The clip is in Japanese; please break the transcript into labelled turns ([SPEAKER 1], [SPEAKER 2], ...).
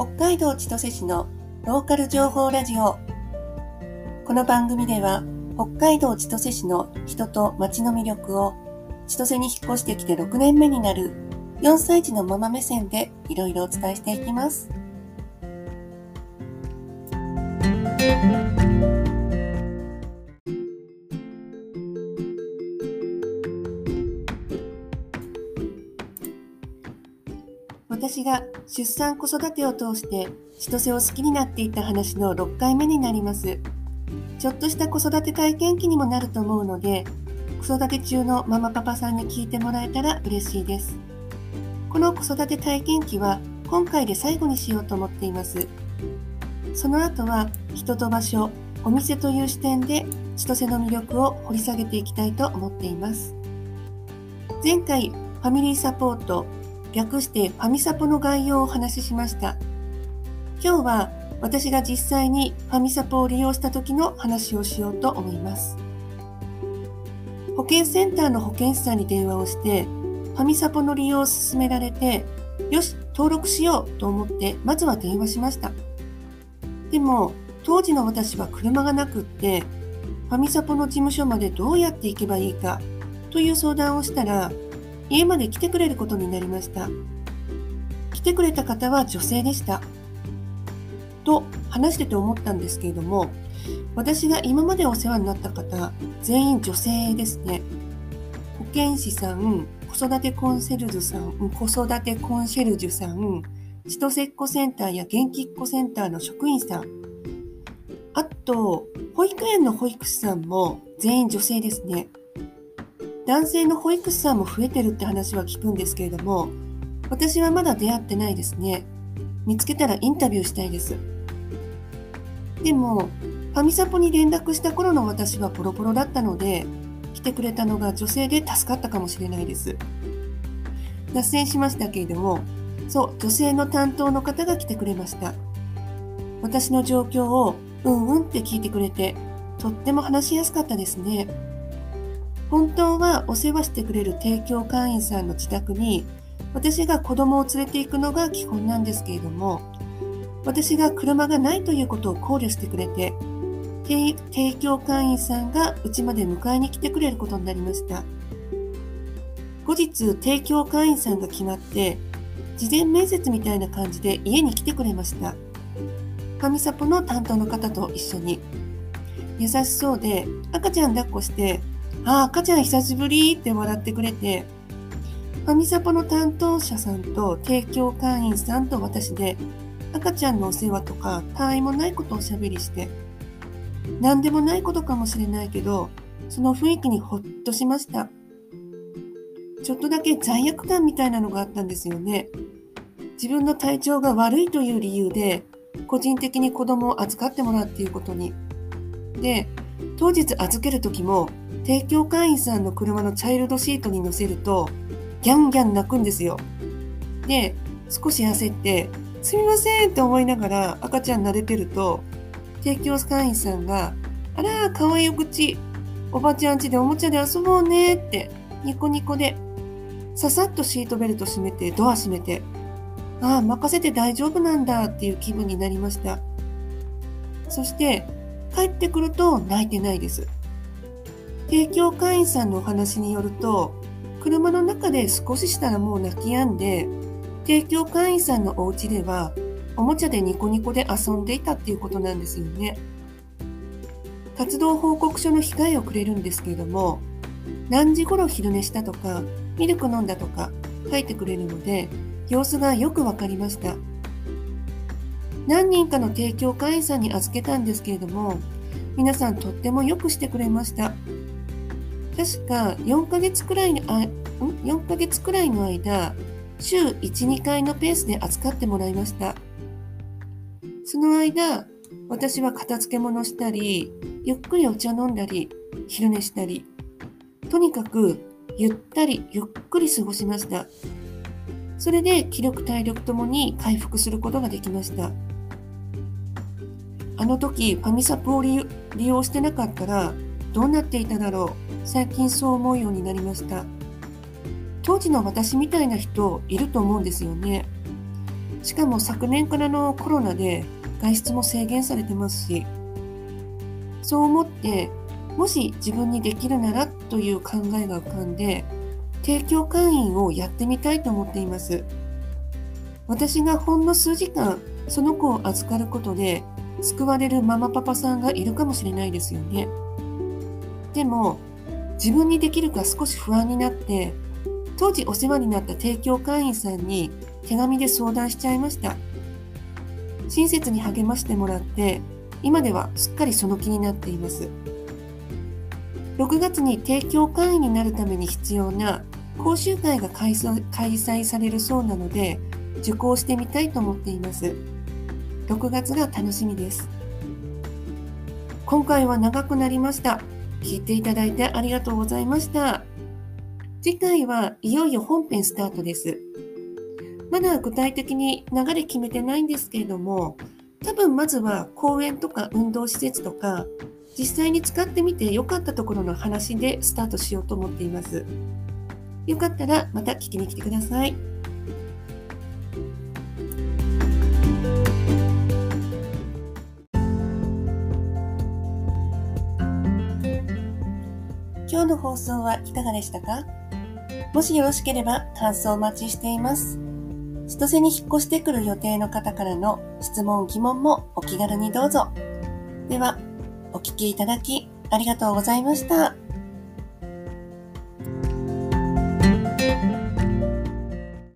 [SPEAKER 1] 北海道千歳市のローカル情報ラジオ。この番組では北海道千歳市の人と街の魅力を千歳に引っ越してきて6年目になる4歳児のママ目線でいろいろお伝えしていきます。私が出産子育てを通して千歳を好きになっていた話の6回目になります。ちょっとした子育て体験記にもなると思うので、子育て中のママパパさんに聞いてもらえたら嬉しいです。この子育て体験記は今回で最後にしようと思っています。その後は人と場所、お店という視点で千歳の魅力を掘り下げていきたいと思っています。前回、ファミリーサポート、略してファミサポの概要をお話ししました。今日は私が実際にファミサポを利用した時の話をしようと思います。保健センターの保健師さんに電話をして、ファミサポの利用を勧められて、よし、登録しようと思って、まずは電話しました。でも、当時の私は車がなくって、ファミサポの事務所までどうやって行けばいいかという相談をしたら、家まで来てくれることになりました。来てくれた方は女性でした。と話してて思ったんですけれども、私が今までお世話になった方、全員女性ですね。保健師さん、子育てコンシェルジュさん、子育てコンシェルジュさん、千歳っ子センターや元気っ子センターの職員さん、あと、保育園の保育士さんも全員女性ですね。男性の保育士さんも増えてるって話は聞くんですけれども、私はまだ出会ってないですね。見つけたらインタビューしたいです。でも、ファミサポに連絡した頃の私はポロポロだったので、来てくれたのが女性で助かったかもしれないです。脱線しましたけれども、そう、女性の担当の方が来てくれました。私の状況をうんうんって聞いてくれて、とっても話しやすかったですね。本当はお世話してくれる提供会員さんの自宅に私が子供を連れて行くのが基本なんですけれども私が車がないということを考慮してくれて提供会員さんがうちまで迎えに来てくれることになりました。後日提供会員さんが決まって事前面接みたいな感じで家に来てくれました。ファミサポの担当の方と一緒に。優しそうで赤ちゃん抱っこしてああ、赤ちゃん久しぶりって笑ってくれて、ファミサポの担当者さんと提供会員さんと私で赤ちゃんのお世話とか他愛もないことをおしゃべりして、何でもないことかもしれないけど、その雰囲気にほっとしました。ちょっとだけ罪悪感みたいなのがあったんですよね。自分の体調が悪いという理由で、個人的に子供を預かってもらうっていうことに。で、当日預ける時も提供会員さんの車のチャイルドシートに乗せると、ギャンギャン泣くんですよ。で、少し焦って、すみませんって思いながら赤ちゃん撫でてると、提供会員さんが、あら、かわいいお口、おばちゃんちでおもちゃで遊ぼうねって、ニコニコで、ささっとシートベルト閉めて、ドア閉めて、ああ、任せて大丈夫なんだっていう気分になりました。そして、帰ってくると泣いてないです。提供会員さんのお話によると、車の中で少ししたらもう泣き止んで、提供会員さんのお家では、おもちゃでニコニコで遊んでいたっていうことなんですよね。活動報告書の被害をくれるんですけれども、何時頃昼寝したとか、ミルク飲んだとか書いてくれるので、様子がよくわかりました。何人かの提供会員さんに預けたんですけれども、皆さんとってもよくしてくれました。確か4ヶ月くらいのあ4ヶ月くらいの間、週1、2回のペースで扱ってもらいました。その間、私は片付け物したり、ゆっくりお茶飲んだり、昼寝したり、とにかくゆったりゆっくり過ごしました。それで気力体力ともに回復することができました。あの時ファミサプを利用してなかったらどうなっていただろう最近そう思うようになりました。当時の私みたいな人いると思うんですよね。しかも昨年からのコロナで外出も制限されてますし、そう思って、もし自分にできるならという考えが浮かんで、提供会員をやってみたいと思っています。私がほんの数時間その子を預かることで救われるママパパさんがいるかもしれないですよね。でも自分にできるか少し不安になって当時お世話になった提供会員さんに手紙で相談しちゃいました。親切に励ましてもらって今ではすっかりその気になっています。6月に提供会員になるために必要な講習会が開催されるそうなので受講してみたいと思っています。6月が楽しみです。今回は長くなりました。聞いていただいてありがとうございました。次回はいよいよ本編スタートです。まだ具体的に流れ決めてないんですけれども、多分まずは公園とか運動施設とか、実際に使ってみて良かったところの話でスタートしようと思っています。よかったらまた聞きに来てください。今日の放送はいかがでしたか？もしよろしければ感想お待ちしています。千歳に引っ越してくる予定の方からの質問、疑問もお気軽にどうぞ。では、お聴きいただきありがとうございました。